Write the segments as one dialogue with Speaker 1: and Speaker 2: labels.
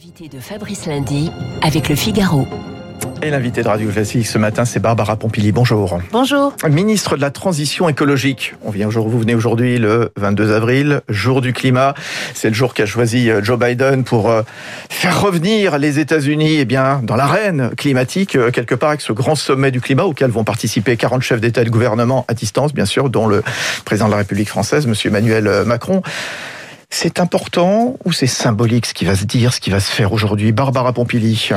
Speaker 1: L'invité de Fabrice Lundi avec le Figaro.
Speaker 2: Et l'invité de Radio Classique ce matin, c'est Barbara Pompili. Bonjour.
Speaker 3: Bonjour.
Speaker 2: Ministre de la Transition écologique. On vient aujourd'hui, vous venez aujourd'hui le 22 avril, jour du climat. C'est le jour qu'a choisi euh, Joe Biden pour euh, faire revenir les États-Unis, eh bien, dans l'arène climatique, euh, quelque part avec ce grand sommet du climat auquel vont participer 40 chefs d'État et de gouvernement à distance, bien sûr, dont le président de la République française, Monsieur Emmanuel Macron. C'est important ou c'est symbolique ce qui va se dire, ce qui va se faire aujourd'hui Barbara Pompili?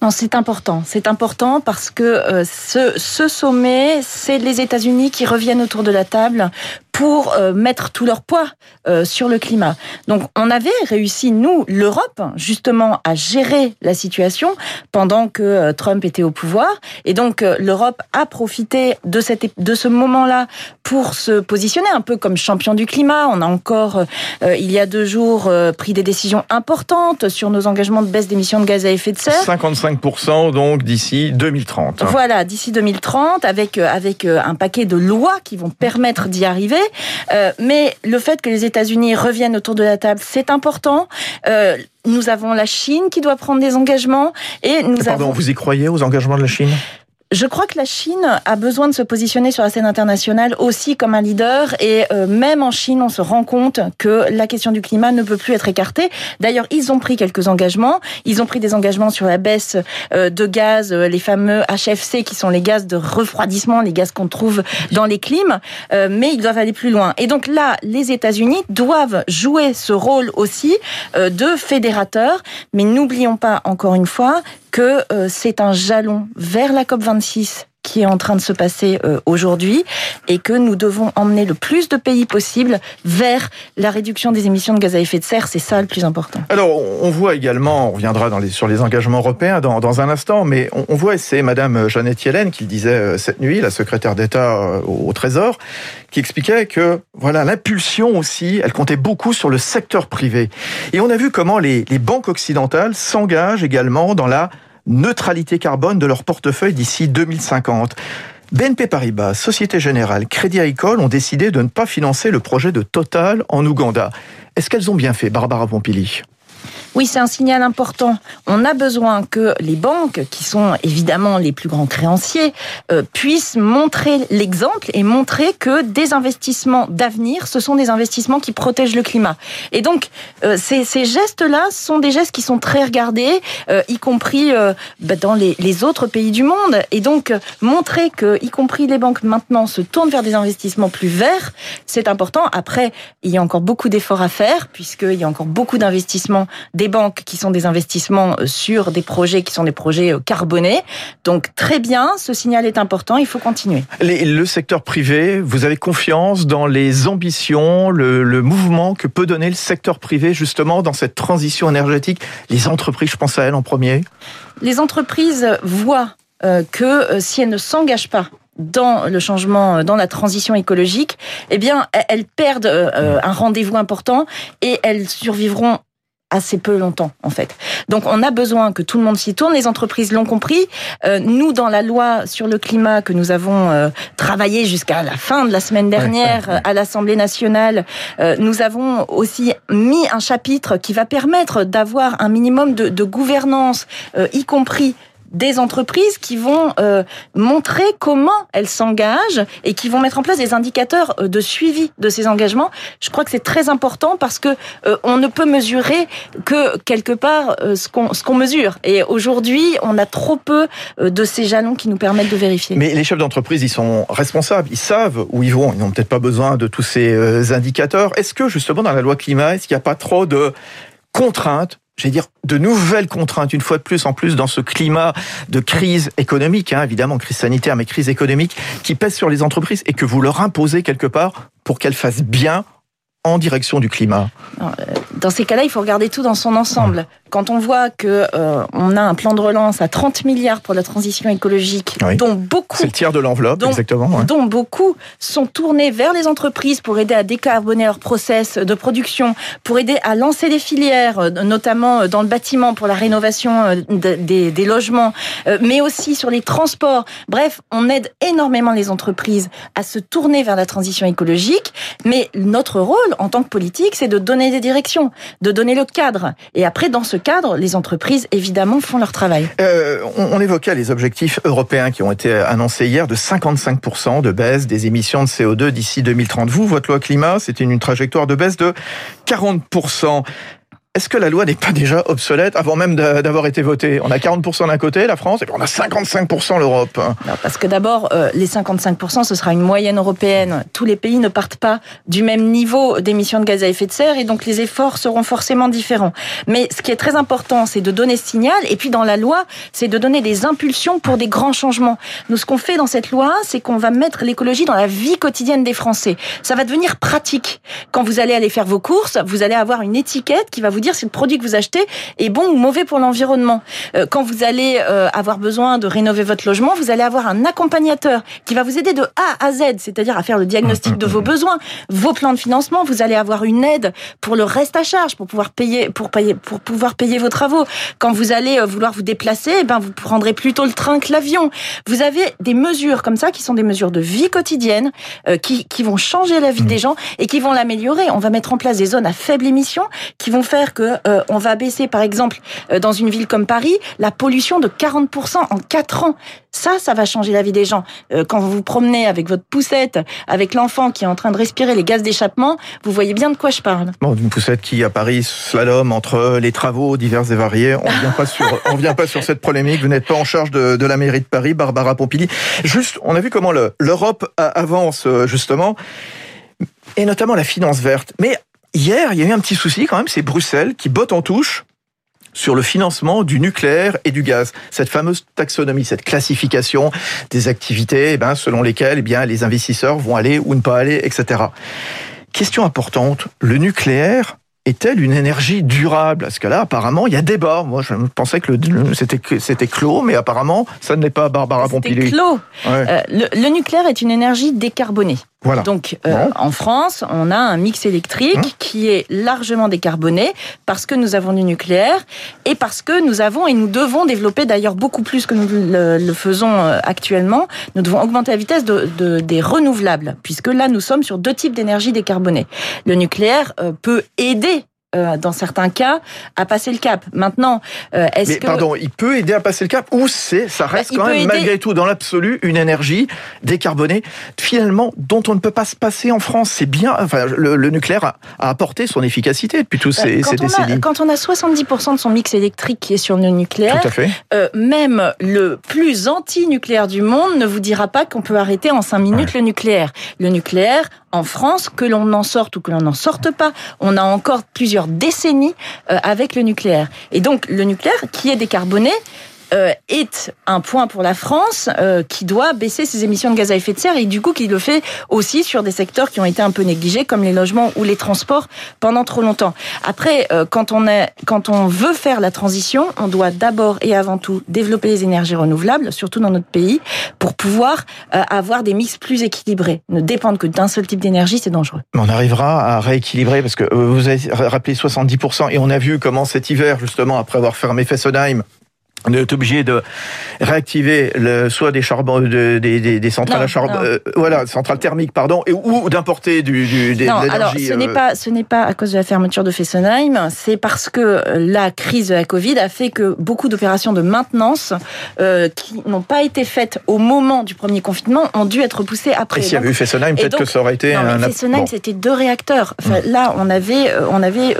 Speaker 3: Non, c'est important. C'est important parce que euh, ce, ce sommet, c'est les États-Unis qui reviennent autour de la table pour euh, mettre tout leur poids euh, sur le climat. Donc on avait réussi, nous, l'Europe, justement, à gérer la situation pendant que euh, Trump était au pouvoir. Et donc l'Europe a profité de, cette, de ce moment-là pour se positionner un peu comme champion du climat. On a encore, il y a deux jours, pris des décisions importantes sur nos engagements de baisse d'émissions de gaz à effet de serre.
Speaker 2: 55% donc d'ici 2030.
Speaker 3: Voilà, d'ici 2030, avec, avec un paquet de lois qui vont permettre d'y arriver. Euh, mais le fait que les États-Unis reviennent autour de la table, c'est important. Euh, nous avons la Chine qui doit prendre des engagements et nous
Speaker 2: Pardon, vous y croyez aux engagements de la Chine?
Speaker 3: Je crois que la Chine a besoin de se positionner sur la scène internationale aussi comme un leader et euh, même en Chine, on se rend compte que la question du climat ne peut plus être écartée. D'ailleurs, ils ont pris quelques engagements. Ils ont pris des engagements sur la baisse euh, de gaz, euh, les fameux HFC qui sont les gaz de refroidissement, les gaz qu'on trouve dans les clims, mais ils doivent aller plus loin. Et donc là, les États-Unis doivent jouer ce rôle aussi de fédérateur, mais n'oublions pas encore une fois que euh, c'est un jalon vers la COP26 qui est en train de se passer euh, aujourd'hui et que nous devons emmener le plus de pays possible vers la réduction des émissions de gaz à effet de serre. C'est ça le plus important.
Speaker 2: Alors, on voit également, on reviendra sur les engagements européens dans, un instant, mais on, voit, et c'est Madame Jeannette Yellen qui le disait euh, cette nuit, la secrétaire d'État au, Trésor, qui expliquait que voilà l'impulsion aussi, elle comptait beaucoup sur le secteur privé. Et on a vu comment les banques occidentales s'engagent également dans la neutralité carbone de leur portefeuille d'ici 2050. BNP Paribas, Société Générale, Crédit Agricole ont décidé de ne pas financer le projet de Total en Ouganda. Est-ce qu'elles ont bien fait, Barbara Pompili?
Speaker 3: Oui, c'est un signal important. On a besoin que les banques, qui sont évidemment les plus grands créanciers, euh, puissent montrer l'exemple et montrer que des investissements d'avenir, ce sont des investissements qui protègent le climat. Et donc, euh, ces, gestes-là sont des gestes qui sont très regardés, euh, y compris bah, dans les, autres pays du monde. Et donc, montrer que, y compris les banques maintenant, se tournent vers des investissements plus verts, c'est important. Après, il y a encore beaucoup d'efforts à faire, puisqu'il y a encore beaucoup d'investissements des banques qui sont des investissements euh, sur des projets qui sont des projets euh, carbonés. Donc très bien, ce signal est important, il faut continuer.
Speaker 2: le secteur privé, vous avez confiance dans les ambitions, le, le mouvement que peut donner le secteur privé justement dans cette transition énergétique? Les entreprises, je pense à elles en premier.
Speaker 3: Les entreprises voient euh, que si elles ne s'engagent pas dans le changement, dans la transition écologique, eh bien, elles perdent un rendez-vous important et elles survivront assez peu longtemps en fait. Donc on a besoin que tout le monde s'y tourne. Les entreprises l'ont compris. Euh, nous, dans la loi sur le climat que nous avons euh, travaillé jusqu'à la fin de la semaine dernière euh, à l'Assemblée nationale, nous avons aussi mis un chapitre qui va permettre d'avoir un minimum de, de gouvernance, y compris des entreprises qui vont euh, montrer comment elles s'engagent et qui vont mettre en place des indicateurs euh, de suivi de ces engagements. Je crois que c'est très important parce que euh, on ne peut mesurer que quelque part ce qu'on ce qu'on mesure. Et aujourd'hui, on a trop peu de ces jalons qui nous permettent de vérifier.
Speaker 2: Mais les chefs d'entreprise, ils sont responsables, ils savent où ils vont. Ils n'ont peut-être pas besoin de tous ces indicateurs. Est-ce que justement dans la loi climat, est-ce qu'il n'y a pas trop de contraintes j'allais dire, de nouvelles contraintes, une fois de plus, en plus, dans ce climat de crise économique, hein, évidemment, crise sanitaire, mais crise économique, qui pèse sur les entreprises et que vous leur imposez quelque part pour qu'elles fassent bien en direction du climat
Speaker 3: euh, Dans ces cas-là, il faut regarder tout dans son ensemble. Quand on voit que euh, on a un plan de relance à 30 milliards pour la transition écologique, dont beaucoup,
Speaker 2: c'est le tiers de l'enveloppe, exactement,
Speaker 3: dont beaucoup sont tournés vers les entreprises pour aider à décarboner leur process de production, pour aider à lancer des filières, euh, notamment dans le bâtiment pour la rénovation des, des logements, mais aussi sur les transports. Bref, on aide énormément les entreprises à se tourner vers la transition écologique, mais notre rôle en tant que politique, c'est de donner des directions, de donner le cadre. Et après, dans ce cadre, les entreprises, évidemment, font leur travail.
Speaker 2: Euh, on, évoquait les objectifs européens qui ont été annoncés hier de 55% de baisse des émissions de CO2 d'ici 2030. Vous, votre loi climat, c'était une trajectoire de baisse de 40%. Est-ce que la loi n'est pas déjà obsolète avant même d'avoir été votée? On a 40% d'un côté, la France, et puis on a 55% l'Europe.
Speaker 3: Parce que d'abord, euh, les 55%, ce sera une moyenne européenne. Tous les pays ne partent pas du même niveau d'émissions de gaz à effet de serre, et donc les efforts seront forcément différents. Mais ce qui est très important, c'est de donner ce signal, et puis dans la loi, c'est de donner des impulsions pour des grands changements. Nous, ce qu'on fait dans cette loi, c'est qu'on va mettre l'écologie dans la vie quotidienne des Français. Ça va devenir pratique. Quand vous allez aller faire vos courses, vous allez avoir une étiquette qui va vous dire si le produit que vous achetez est bon ou mauvais pour l'environnement. Euh, quand vous allez euh, avoir besoin de rénover votre logement, vous allez avoir un accompagnateur qui va vous aider de A à Z, c'est-à-dire à faire le diagnostic de vos besoins, vos plans de financement. Vous allez avoir une aide pour le reste à charge, pour pouvoir payer, pour payer, pour pouvoir payer vos travaux. Quand vous allez euh, vouloir vous déplacer, eh ben vous prendrez plutôt le train que l'avion. Vous avez des mesures comme ça qui sont des mesures de vie quotidienne qui, qui vont changer la vie mmh. des gens et qui vont l'améliorer. On va mettre en place des zones à faible émission qui vont faire que euh, on va baisser, par exemple, euh, dans une ville comme Paris, la pollution de 40% en 4 ans. Ça, ça va changer la vie des gens. Euh, quand vous vous promenez avec votre poussette, avec l'enfant qui est en train de respirer les gaz d'échappement, vous voyez bien de quoi je parle.
Speaker 2: Bon, une poussette qui, à Paris, slalom entre les travaux divers et variés. On on vient pas sur cette polémique. Vous n'êtes pas en charge de, de, la mairie de Paris, Barbara Pompili. Juste, on a vu comment l'Europe avance, justement et notamment la finance verte. Mais Hier, il y a eu un petit souci quand même, c'est Bruxelles qui botte en touche sur le financement du nucléaire et du gaz. Cette fameuse taxonomie, cette classification des activités, eh ben, selon lesquelles eh bien, les investisseurs vont aller ou ne pas aller, etc. Question importante, le nucléaire est-elle une énergie durable? Parce que là, apparemment, il y a débat. Moi, je pensais que c'était clos, mais apparemment, ça ne l'est pas, Barbara Pompili.
Speaker 3: C'est clos. Euh, le, nucléaire est une énergie décarbonée.
Speaker 2: Voilà.
Speaker 3: Donc, euh, en France, on a un mix électrique hein qui est largement décarboné parce que nous avons du nucléaire et parce que nous avons et nous devons développer d'ailleurs beaucoup plus que nous le, faisons euh, actuellement. Nous devons augmenter la vitesse de, des renouvelables puisque là, nous sommes sur deux types d'énergie décarbonée. Le nucléaire peut aider euh, dans certains cas, à passer le cap. Maintenant,
Speaker 2: euh, est-ce que... pardon, il peut aider à passer le cap ou c'est, ça reste bah, quand même malgré tout dans l'absolu une énergie décarbonée finalement dont on ne peut pas se passer en France. C'est bien, enfin le, nucléaire a, apporté son efficacité depuis tous bah, ces, ces décennies.
Speaker 3: quand on a 70% de son mix électrique qui est sur le nucléaire, euh, même le plus anti-nucléaire du monde ne vous dira pas qu'on peut arrêter en 5 minutes le nucléaire. Le nucléaire, en France, que l'on en sorte ou que l'on n'en sorte pas, on a encore plusieurs décennies euh, avec le nucléaire. Et donc le nucléaire qui est décarboné, euh, est un point pour la France euh, qui doit baisser ses émissions de gaz à effet de serre et du coup qui le fait aussi sur des secteurs qui ont été un peu négligés comme les logements ou les transports pendant trop longtemps. Après, euh, quand on veut faire la transition, on doit d'abord et avant tout développer les énergies renouvelables, surtout dans notre pays, pour pouvoir avoir des mix plus équilibrés. Ne dépendre que d'un seul type d'énergie, c'est dangereux.
Speaker 2: On arrivera à rééquilibrer parce que vous avez rappelé 70% et on a vu comment cet hiver justement après avoir fermé Fessenheim on est obligé de réactiver le, soit des charbons, de, des, des, des, centrales à charbon, euh, voilà, centrales thermiques, pardon, et, ou d'importer du, du
Speaker 3: des, non, alors ce n'est euh, pas, ce n'est pas à cause de la fermeture de Fessenheim, c'est parce que la crise de la Covid a fait que beaucoup d'opérations de maintenance euh, qui n'ont pas été faites au moment du premier confinement ont dû être repoussées après.
Speaker 2: Et s'il y avait eu Fessenheim, peut-être que ça aurait été
Speaker 3: non, un. Fessenheim, c'était deux réacteurs. Enfin, mm. Là, on avait, on avait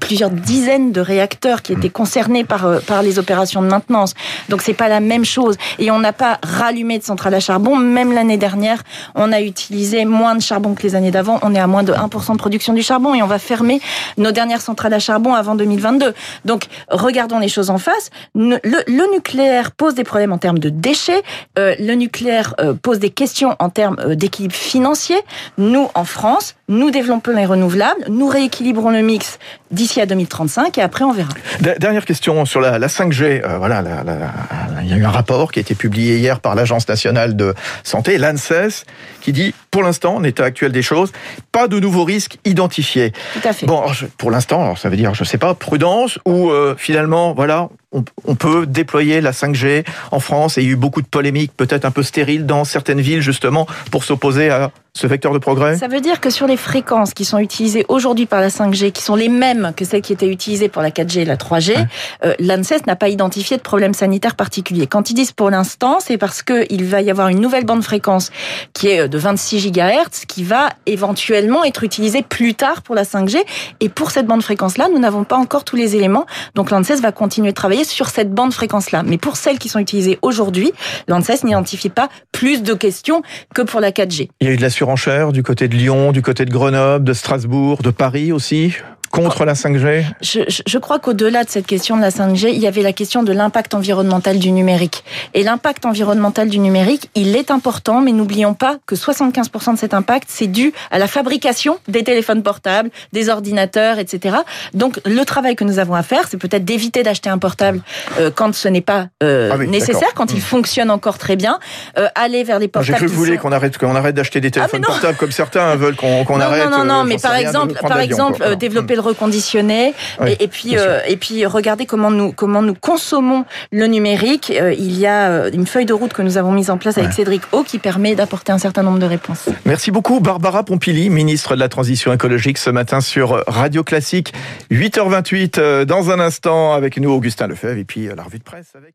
Speaker 3: plusieurs dizaines de réacteurs qui étaient mm. concernés par par les opérations de maintenance. Donc c'est pas la même chose. Et on n'a pas rallumé de centrale à charbon. Même l'année dernière, on a utilisé moins de charbon que les années d'avant. On est à moins de 1% de production du charbon et on va fermer nos dernières centrales à charbon avant 2022. Donc regardons les choses en face. Le, nucléaire pose des problèmes en termes de déchets. Euh, le nucléaire euh, pose des questions en termes euh, d'équilibre financier. Nous, en France, nous développons les renouvelables, nous rééquilibrons le mix d'ici à 2035 et après on verra.
Speaker 2: Dernière question sur la, 5G. Euh, voilà, il y a eu un rapport qui a été publié hier par l'Agence nationale de santé, l'ANSES, qui dit pour l'instant, en état actuel des choses, pas de nouveaux risques identifiés.
Speaker 3: Tout à fait.
Speaker 2: Bon, pour l'instant, ça veut dire, je sais pas, prudence ou euh, finalement, voilà, on, peut déployer la 5G en France et il y a eu beaucoup de polémiques, peut-être un peu stériles dans certaines villes justement pour s'opposer à ce vecteur de progrès
Speaker 3: Ça veut dire que sur les fréquences qui sont utilisées aujourd'hui par la 5G, qui sont les mêmes que celles qui étaient utilisées pour la 4G et la 3G, euh, l'ANSES n'a pas identifié de problème sanitaire particulier. Quand ils disent pour l'instant, c'est parce qu'il va y avoir une nouvelle bande fréquence qui est de 26 GHz, qui va éventuellement être utilisée plus tard pour la 5G. Et pour cette bande fréquence-là, nous n'avons pas encore tous les éléments. Donc l'ANSES va continuer de travailler sur cette bande fréquence-là. Mais pour celles qui sont utilisées aujourd'hui, l'ANSES n'identifie pas plus de questions que pour la 4G.
Speaker 2: Il y a eu de la surenchère du côté de Lyon, du côté de Grenoble, de Strasbourg, de Paris aussi contre la 5G
Speaker 3: je, je, crois qu'au-delà de cette question de la 5G, il y avait la question de l'impact environnemental du numérique. Et l'impact environnemental du numérique, il est important, mais n'oublions pas que 75% de cet impact, c'est dû à la fabrication des téléphones portables, des ordinateurs, etc. Donc le travail que nous avons à faire, c'est peut-être d'éviter d'acheter un portable euh, quand ce n'est pas euh, ah nécessaire, quand il mmh. fonctionne encore très bien, euh, aller vers les portables.
Speaker 2: J'ai cru vous voulez qu'on arrête, qu'on arrête d'acheter des ah, téléphones portables comme certains veulent qu'on arrête.
Speaker 3: Non, non, non, mais par exemple, par exemple, développer le reconditionner et, puis euh, et puis regarder comment nous comment nous consommons le numérique. Euh, il y a euh, une feuille de route que nous avons mise en place avec Cédric O qui permet d'apporter un certain nombre de réponses.
Speaker 2: Merci beaucoup Barbara Pompili, ministre de la Transition écologique ce matin sur Radio Classique 8h28 dans un instant avec nous Augustin Lefebvre et puis la revue de presse avec